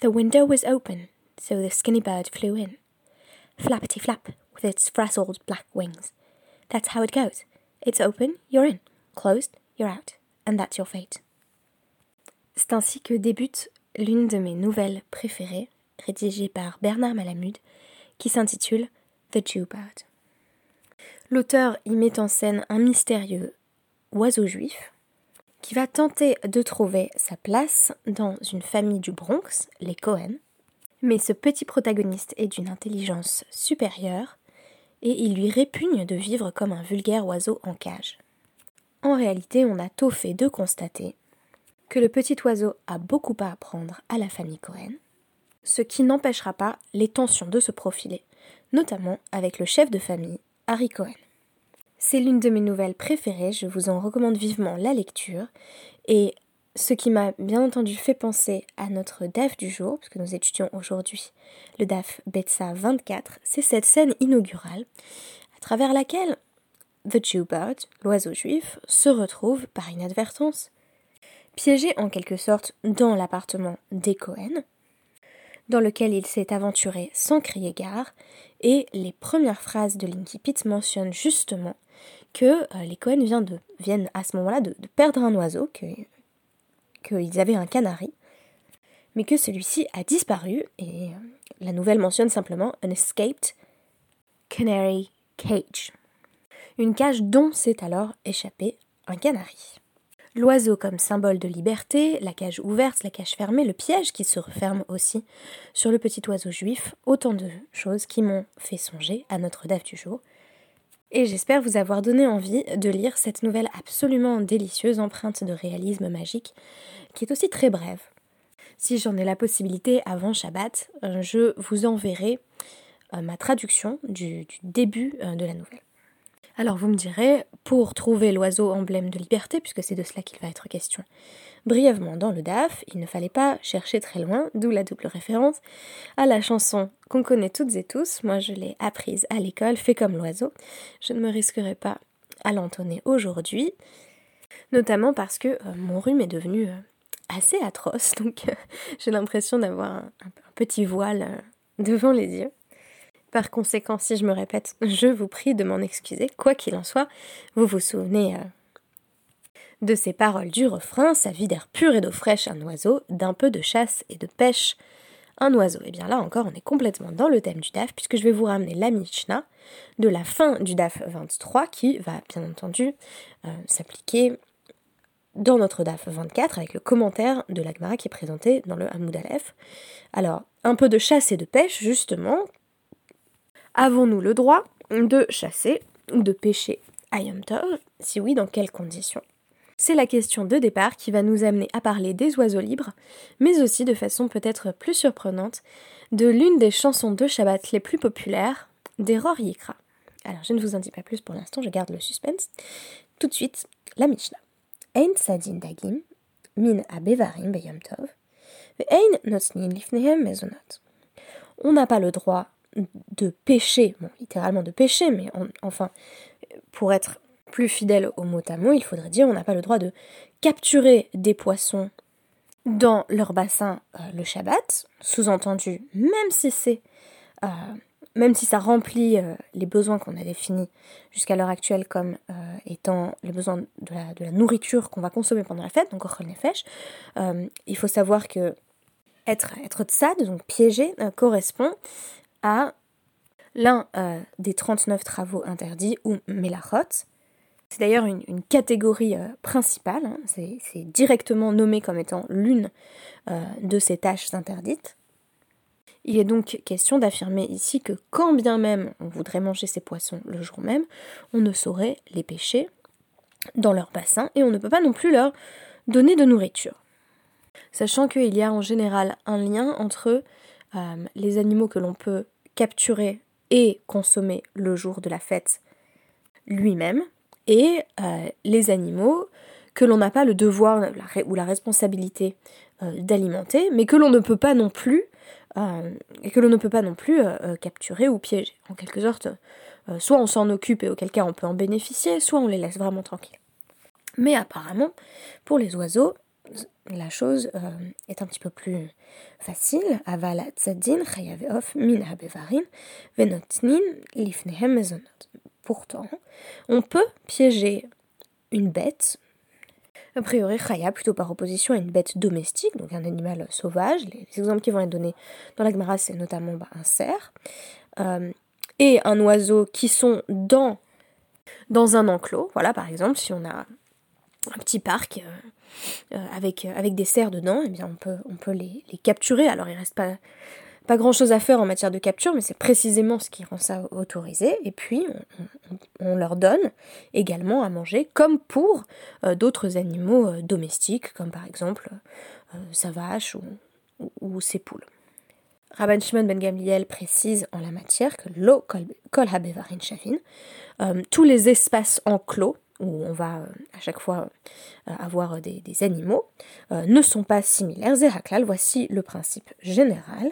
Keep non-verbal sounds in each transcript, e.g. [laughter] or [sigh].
The window was open, so the skinny bird flew in. Flappity flap, with its frazzled black wings. That's how it goes. It's open, you're in. Closed, you're out. And that's your fate. C'est ainsi que débute l'une de mes nouvelles préférées, rédigée par Bernard Malamud, qui s'intitule The Jew Bird. L'auteur y met en scène un mystérieux oiseau juif qui va tenter de trouver sa place dans une famille du Bronx, les Cohen. Mais ce petit protagoniste est d'une intelligence supérieure et il lui répugne de vivre comme un vulgaire oiseau en cage. En réalité, on a tôt fait de constater que le petit oiseau a beaucoup à apprendre à la famille Cohen, ce qui n'empêchera pas les tensions de se profiler, notamment avec le chef de famille, Harry Cohen. C'est l'une de mes nouvelles préférées, je vous en recommande vivement la lecture. Et ce qui m'a bien entendu fait penser à notre DAF du jour, puisque nous étudions aujourd'hui le DAF Betsa 24, c'est cette scène inaugurale à travers laquelle The Jew Bird, l'oiseau juif, se retrouve par inadvertance piégé en quelque sorte dans l'appartement des Cohen, dans lequel il s'est aventuré sans crier gare, et les premières phrases de Linky Pit mentionnent justement que euh, les Cohen viennent à ce moment-là de, perdre un oiseau, qu'ils avaient un canari, mais que celui-ci a disparu, et euh, la nouvelle mentionne simplement un escaped canary cage. Une cage dont s'est alors échappé un canari. L'oiseau comme symbole de liberté, la cage ouverte, la cage fermée, le piège qui se referme aussi sur le petit oiseau juif, autant de choses qui m'ont fait songer à notre DAF du jour, et j'espère vous avoir donné envie de lire cette nouvelle absolument délicieuse empreinte de réalisme magique, qui est aussi très brève. Si j'en ai la possibilité avant Shabbat, euh, je vous enverrai euh, ma traduction du, début euh, de la nouvelle. Alors vous me direz, pour trouver l'oiseau emblème de liberté, puisque c'est de cela qu'il va être question, brièvement dans le DAF, il ne fallait pas chercher très loin, d'où la double référence à la chanson qu'on connaît toutes et tous. Moi, je l'ai apprise à l'école, fait comme l'oiseau. Je ne me risquerai pas à l'entonner aujourd'hui, notamment parce que euh, mon rhume est devenu euh, assez atroce, [laughs] donc euh, j'ai l'impression d'avoir un, petit voile devant les yeux. Par conséquent, si je me répète, je vous prie de m'en excuser. Quoi qu'il en soit, vous vous souvenez de ces paroles du refrain, ça vit d'air pur et d'eau fraîche un oiseau, d'un peu de chasse et de pêche un oiseau. Et bien là encore, on est complètement dans le thème du DAF, puisque je vais vous ramener la Mishnah de la fin du DAF 23, qui va bien entendu euh, s'appliquer dans notre DAF 24, avec le commentaire de l'Agmara qui est présenté dans le Hamoud Aleph. Alors, un peu de chasse et de pêche, justement. Avons-nous le droit de chasser ou de pêcher à Si oui, dans quelles conditions? C'est la question de départ qui va nous amener à parler des oiseaux libres, mais aussi de façon peut-être plus surprenante, de l'une des chansons de Shabbat les plus populaires, des Ror Yikra. Alors je ne vous en dis pas plus pour l'instant, je garde le suspense. Tout de suite, la Mishnah. Ein sadin dagim, min abevarim beyom tov, ein lifnehem mezonot. On n'a pas le droit de pêcher, bon, littéralement de pêcher, mais enfin, pour être plus fidèle au mot à il faudrait dire on n'a pas le droit de capturer des poissons dans leur bassin euh, le Shabbat, sous-entendu, même si c'est euh, même si ça remplit euh, les besoins qu'on a définis jusqu'à l'heure actuelle comme étant les besoins de la, nourriture qu'on va consommer pendant la fête, donc Nefesh, il faut savoir que être, être donc piégé, correspond à l'un des 39 travaux interdits, ou melachot, c'est d'ailleurs une, catégorie euh, principale, hein. c'est directement nommé comme étant l'une euh, de ces tâches interdites. Il est donc question d'affirmer ici que quand bien même on voudrait manger ces poissons le jour même, on ne saurait les pêcher dans leur bassin et on ne peut pas non plus leur donner de nourriture. Sachant qu'il y a en général un lien entre euh, les animaux que l'on peut capturer et consommer le jour de la fête lui-même, et euh, les animaux que l'on n'a pas le devoir ou la responsabilité euh, d'alimenter, mais que l'on ne peut pas non plus euh, que l'on ne peut pas non plus capturer ou piéger. En quelque sorte, soit on s'en occupe et auquel cas on peut en bénéficier, soit on les laisse vraiment tranquilles. Mais apparemment, pour les oiseaux, la chose est un petit peu plus facile. Avala tzadin chayaveof min habevarin venotnin lifnehem. Pourtant, on peut piéger une bête, a priori chaya plutôt par opposition à une bête domestique, donc un animal sauvage. Les, exemples qui vont être donnés dans la Gemara, c'est notamment bah, un cerf, euh, et un oiseau qui sont dans, dans un enclos. Voilà, par exemple, si on a un petit parc euh, euh, avec, avec des cerfs dedans, eh bien on peut, peut les, capturer. Alors il reste pas, pas grand chose à faire en matière de capture, mais c'est précisément ce qui rend ça autorisé. Et puis on, leur donne également à manger, comme pour d'autres animaux domestiques, comme par exemple sa vache ou, ses poules. Rabban Shimon ben Gamliel précise en la matière que l'eau kol habevarin shavin, tous les espaces enclos où on va euh, à chaque fois euh, avoir des, animaux, euh, ne sont pas similaires. Zeraklal, voici le principe général.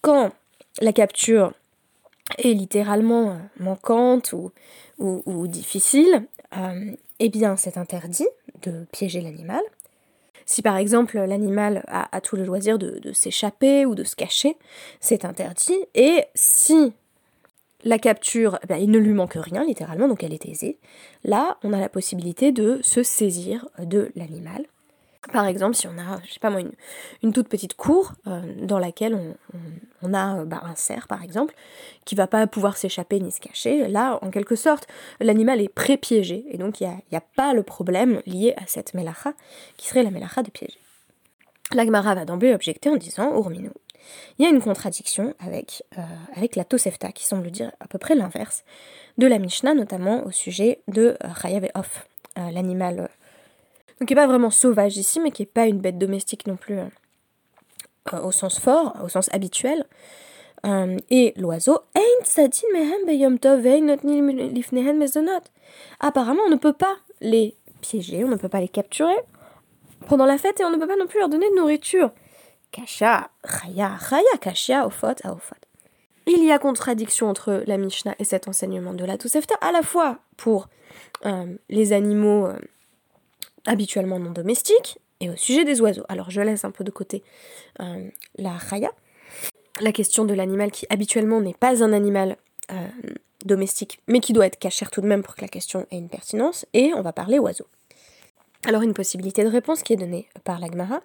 Quand la capture est littéralement manquante ou, ou, difficile, eh bien c'est interdit de piéger l'animal. Si par exemple l'animal a, tout le loisir de, s'échapper ou de se cacher, c'est interdit. Et si la capture, eh il ne lui manque rien littéralement, donc elle est aisée. Là, on a la possibilité de se saisir de l'animal. Par exemple, si on a, je sais pas moi, une, toute petite cour euh, dans laquelle on, a euh, bah, un cerf, par exemple, qui va pas pouvoir s'échapper ni se cacher, là, en quelque sorte, l'animal est pré-piégé, et donc il n'y a, pas le problème lié à cette melacha, qui serait la melacha de piéger. L'Agmara va d'emblée objecter en disant, Urmino, il y a une contradiction avec, euh, avec la Tosefta, qui semble dire à peu près l'inverse de la Mishnah, notamment au sujet de Chayav et l'animal donc qui n'est pas vraiment sauvage ici, mais qui n'est pas une bête domestique non plus au sens fort, au sens habituel. et l'oiseau, apparemment on ne peut pas les piéger, on ne peut pas les capturer pendant la fête et on ne peut pas non plus leur donner de nourriture. Kasha, Chaya, Chaya, Kasha, Ofot, Aofot. Il y a contradiction entre la Mishnah et cet enseignement de la Tosefta, à la fois pour euh, les animaux euh, habituellement non domestiques et au sujet des oiseaux. Alors je laisse un peu de côté euh, la Chaya, la question de l'animal qui habituellement n'est pas un animal domestique, mais qui doit être caché tout de même pour que la question ait une pertinence, et on va parler oiseaux. Alors une possibilité de réponse qui est donnée par l'Agmara,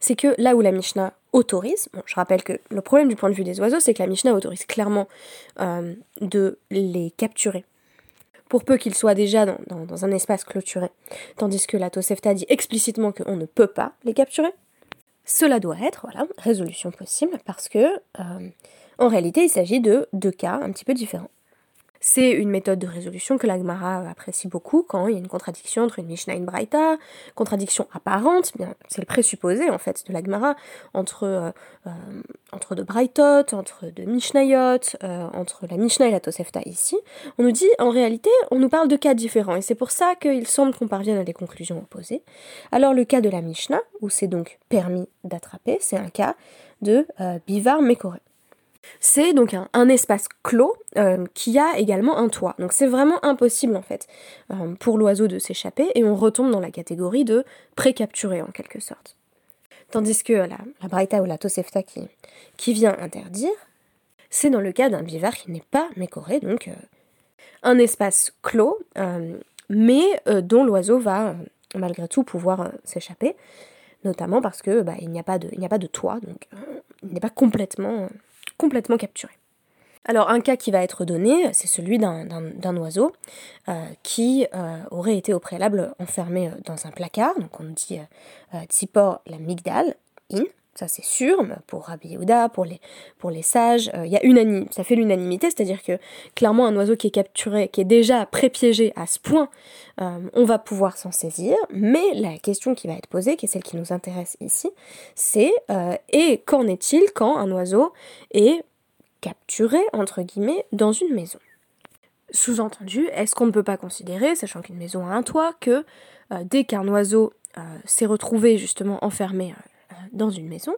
c'est que là où la Mishnah autorise, bon, je rappelle que le problème du point de vue des oiseaux, c'est que la Mishnah autorise clairement euh, de les capturer, pour peu qu'ils soient déjà dans, un espace clôturé, tandis que la Tosefta dit explicitement qu'on ne peut pas les capturer. Cela doit être, voilà, résolution possible, parce que euh, en réalité il s'agit de deux cas un petit peu différents. C'est une méthode de résolution que l'Agmara apprécie beaucoup quand il y a une contradiction entre une Mishnah et une Braïta, contradiction apparente, bien c'est le présupposé en fait de l'Agmara entre, euh, euh, entre de Braithot, entre de Mishnayot, euh, entre la Mishnah et la Tosefta ici. On nous dit en réalité, on nous parle de cas différents et c'est pour ça qu'il semble qu'on parvienne à des conclusions opposées. Alors le cas de la Mishnah, où c'est donc permis d'attraper, c'est un cas de Bivar Mekoré. C'est donc un, espace clos euh, qui a également un toit. Donc c'est vraiment impossible en fait euh, pour l'oiseau de s'échapper et on retombe dans la catégorie de pré-capturé en quelque sorte. Tandis que la, la Braïta ou la Tosefta qui, vient interdire, c'est dans le cas d'un bivard qui n'est pas mécoré, donc euh, un espace clos, mais dont l'oiseau va malgré tout pouvoir s'échapper, notamment parce que bah, il n'y a pas de toit, donc il n'est pas complètement complètement capturé. Alors un cas qui va être donné, c'est celui d'un oiseau euh, qui euh, aurait été au préalable enfermé euh, dans un placard, donc on dit Tzipor la migdal, in, ça c'est sûr, pour Rabbi Yehuda, pour les, pour les sages, il y a unanime, ça fait l'unanimité, c'est-à-dire que clairement un oiseau qui est capturé, qui est déjà pré-piégé à ce point, on va pouvoir s'en saisir, mais la question qui va être posée, qui est celle qui nous intéresse ici, c'est et qu'en est-il quand un oiseau est capturé, entre guillemets, dans une maison? Sous-entendu, est-ce qu'on ne peut pas considérer, sachant qu'une maison a un toit, que dès qu'un oiseau s'est retrouvé justement enfermé dans une maison,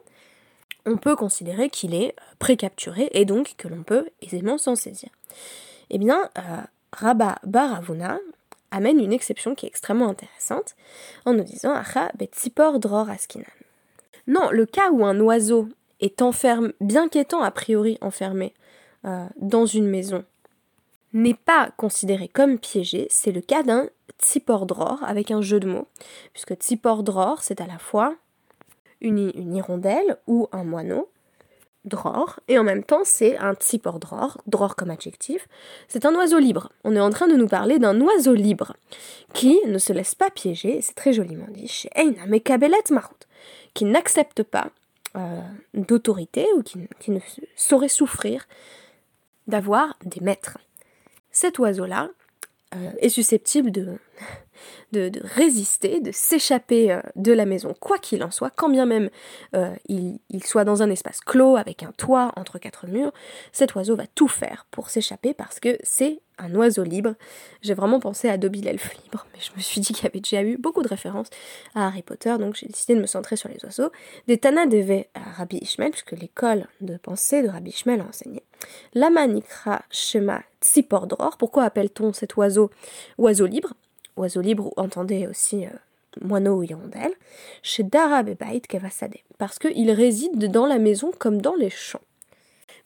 on peut considérer qu'il est précapturé et donc que l'on peut aisément s'en saisir. Eh bien, euh, Rabba Baravuna amène une exception qui est extrêmement intéressante en nous disant Acha betzipor dror askinan. Non, le cas où un oiseau est enfermé, bien qu'étant a priori enfermé euh, dans une maison, n'est pas considéré comme piégé, c'est le cas d'un tsipor dror avec un jeu de mots, puisque tsipor dror c'est à la fois une, hirondelle ou un moineau, dror, et en même temps c'est un tsipor dror, dror comme adjectif, c'est un oiseau libre. On est en train de nous parler d'un oiseau libre qui ne se laisse pas piéger, c'est très joliment dit, chez Eina Mekabelet Marut, qui n'accepte pas euh, d'autorité ou qui, qui ne saurait souffrir d'avoir des maîtres. Cet oiseau-là, euh, est susceptible de, de, résister, de s'échapper euh, de la maison, quoi qu'il en soit, quand bien même euh, il, soit dans un espace clos, avec un toit entre quatre murs, cet oiseau va tout faire pour s'échapper parce que c'est un oiseau libre. J'ai vraiment pensé à Dobby l'elfe libre, mais je me suis dit qu'il y avait déjà eu beaucoup de références à Harry Potter, donc j'ai décidé de me centrer sur les oiseaux. Des Tana devait à Rabbi Ishmael, puisque l'école de pensée de Rabbi Ishmael a enseigné. Lama Nikra Shema Tsipordror, pourquoi appelle-t-on cet oiseau oiseau libre? Oiseau libre, entendez aussi euh, moineau ou hirondelle, chez Darab et Kevasade, parce qu'il réside dans la maison comme dans les champs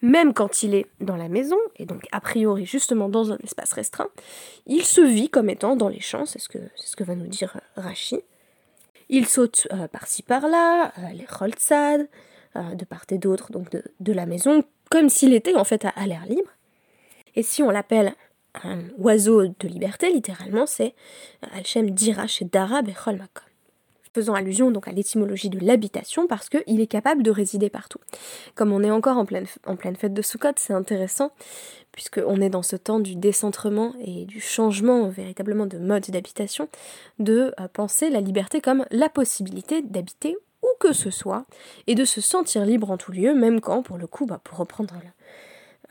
même quand il est dans la maison, et donc a priori justement dans un espace restreint, il se vit comme étant dans les champs, c'est ce que, ce que va nous dire euh, Rachi. Il saute euh, par-ci par-là, les roltsad, de part et d'autre, donc de, la maison, comme s'il était en fait à, l'air libre. Et si on l'appelle un oiseau de liberté, littéralement, c'est Dira chez Darab et Cholmakom faisant allusion donc à l'étymologie de l'habitation parce qu'il est capable de résider partout. Comme on est encore en pleine, en pleine fête de Sukkot, c'est intéressant puisqu'on est dans ce temps du décentrement et du changement véritablement de mode d'habitation, de euh, penser la liberté comme la possibilité d'habiter où que ce soit et de se sentir libre en tout lieu, même quand, pour le coup, bah, pour reprendre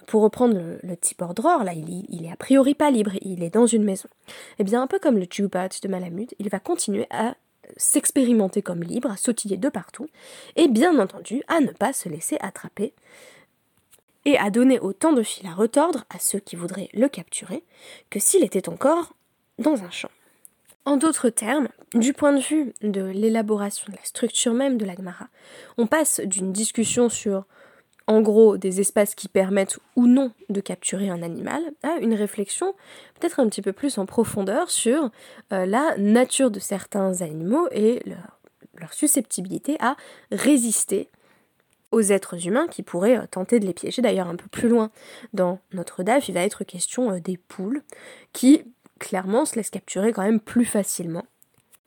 pour reprendre le, type ordre, là, il, est a priori pas libre, il est dans une maison. Eh bien, un peu comme le Djubat de Malamud, il va continuer à s'expérimenter comme libre, à sautiller de partout, et bien entendu à ne pas se laisser attraper, et à donner autant de fil à retordre à ceux qui voudraient le capturer que s'il était encore dans un champ. En d'autres termes, du point de vue de l'élaboration de la structure même de l'Agmara, on passe d'une discussion sur en gros des espaces qui permettent ou non de capturer un animal, à une réflexion peut-être un petit peu plus en profondeur sur euh, la nature de certains animaux et leur, susceptibilité à résister aux êtres humains qui pourraient euh, tenter de les piéger. D'ailleurs, un peu plus loin dans notre DAF, il va être question euh, des poules qui clairement se laissent capturer quand même plus facilement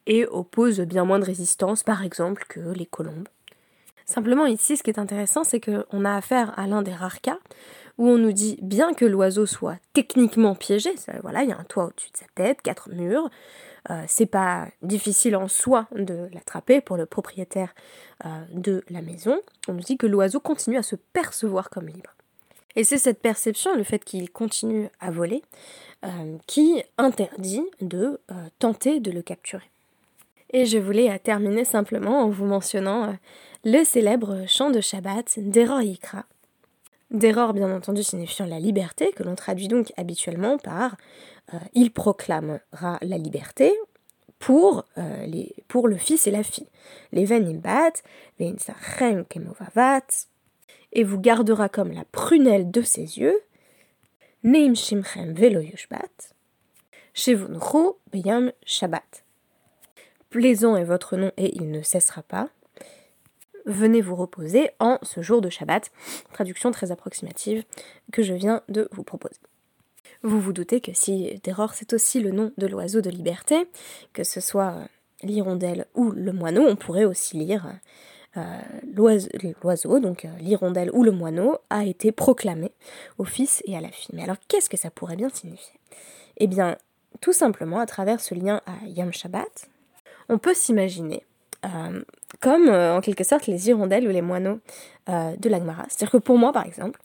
et opposent bien moins de résistance, par exemple, que les colombes. Simplement ici, ce qui est intéressant, c'est qu'on a affaire à l'un des rares cas où on nous dit bien que l'oiseau soit techniquement piégé, voilà, il y a un toit au-dessus de sa tête, quatre murs, euh, c'est pas difficile en soi de l'attraper pour le propriétaire euh, de la maison. On nous dit que l'oiseau continue à se percevoir comme libre. Et c'est cette perception, le fait qu'il continue à voler, euh, qui interdit de tenter de le capturer. Et je voulais terminer simplement en vous mentionnant le célèbre chant de Shabbat d'Eror Yikra. D'Eror, bien entendu, signifiant la liberté, que l'on traduit donc habituellement par euh, Il proclamera la liberté pour, euh, le fils et la fille. Les veinsachem kemovavat, et vous gardera comme la prunelle de ses yeux, neim shimchem velo yushbat, beyam shabbat. Plaisant est votre nom et il ne cessera pas venez vous reposer en ce jour de Shabbat. Traduction très approximative que je viens de vous proposer. Vous vous doutez que si Terror c'est aussi le nom de l'oiseau de liberté, que ce soit l'hirondelle ou le moineau, on pourrait aussi lire euh, l'oiseau, donc euh, l'hirondelle ou le moineau, a été proclamé au fils et à la fille. Mais alors qu'est-ce que ça pourrait bien signifier? Eh bien, tout simplement, à travers ce lien à Yam Shabbat, on peut s'imaginer euh, comme euh, en quelque sorte les hirondelles ou les moineaux euh, de l'Agmara. C'est-à-dire que pour moi, par exemple,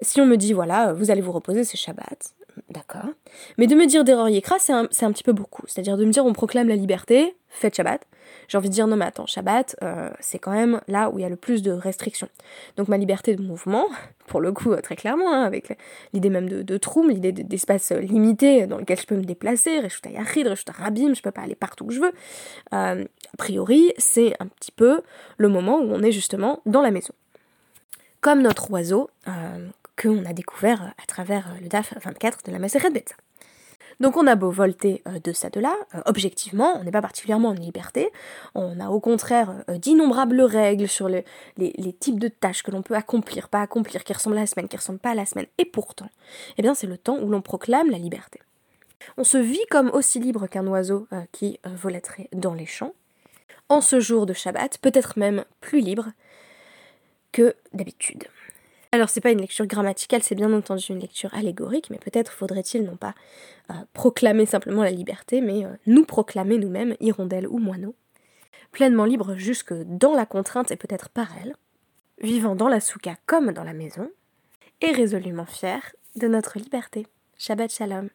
si on me dit voilà, vous allez vous reposer, c'est Shabbat, d'accord. Mais de me dire d'erreur c'est un, un, petit peu beaucoup. C'est-à-dire de me dire on proclame la liberté, faites Shabbat. J'ai envie de dire non mais attends, Shabbat, euh, c'est quand même là où il y a le plus de restrictions. Donc ma liberté de mouvement, [laughs] pour le coup euh, très clairement, hein, avec l'idée même de, de troum, l'idée d'espace limité dans lequel je peux me déplacer, Reshuta Yachid, Reshuta Rabim, je peux pas aller partout où je veux. a priori, c'est un petit peu le moment où on est justement dans la maison. Comme notre oiseau, qu'on a découvert à travers le DAF 24 de la Maseret Betza. Donc on a beau volter de ça de là, objectivement, on n'est pas particulièrement en liberté, on a au contraire d'innombrables règles sur les, types de tâches que l'on peut accomplir, pas accomplir, qui ressemblent à la semaine, qui ressemblent pas à la semaine, et pourtant, eh bien c'est le temps où l'on proclame la liberté. On se vit comme aussi libre qu'un oiseau qui volettrait dans les champs, en ce jour de Shabbat, peut-être même plus libre que d'habitude. Alors c'est pas une lecture grammaticale, c'est bien entendu une lecture allégorique, mais peut-être faudrait-il non pas euh, proclamer simplement la liberté, mais euh, nous proclamer nous-mêmes, hirondelles ou moineaux, pleinement libres jusque dans la contrainte et peut-être par elle, vivant dans la souka comme dans la maison, et résolument fiers de notre liberté. Shabbat Shalom.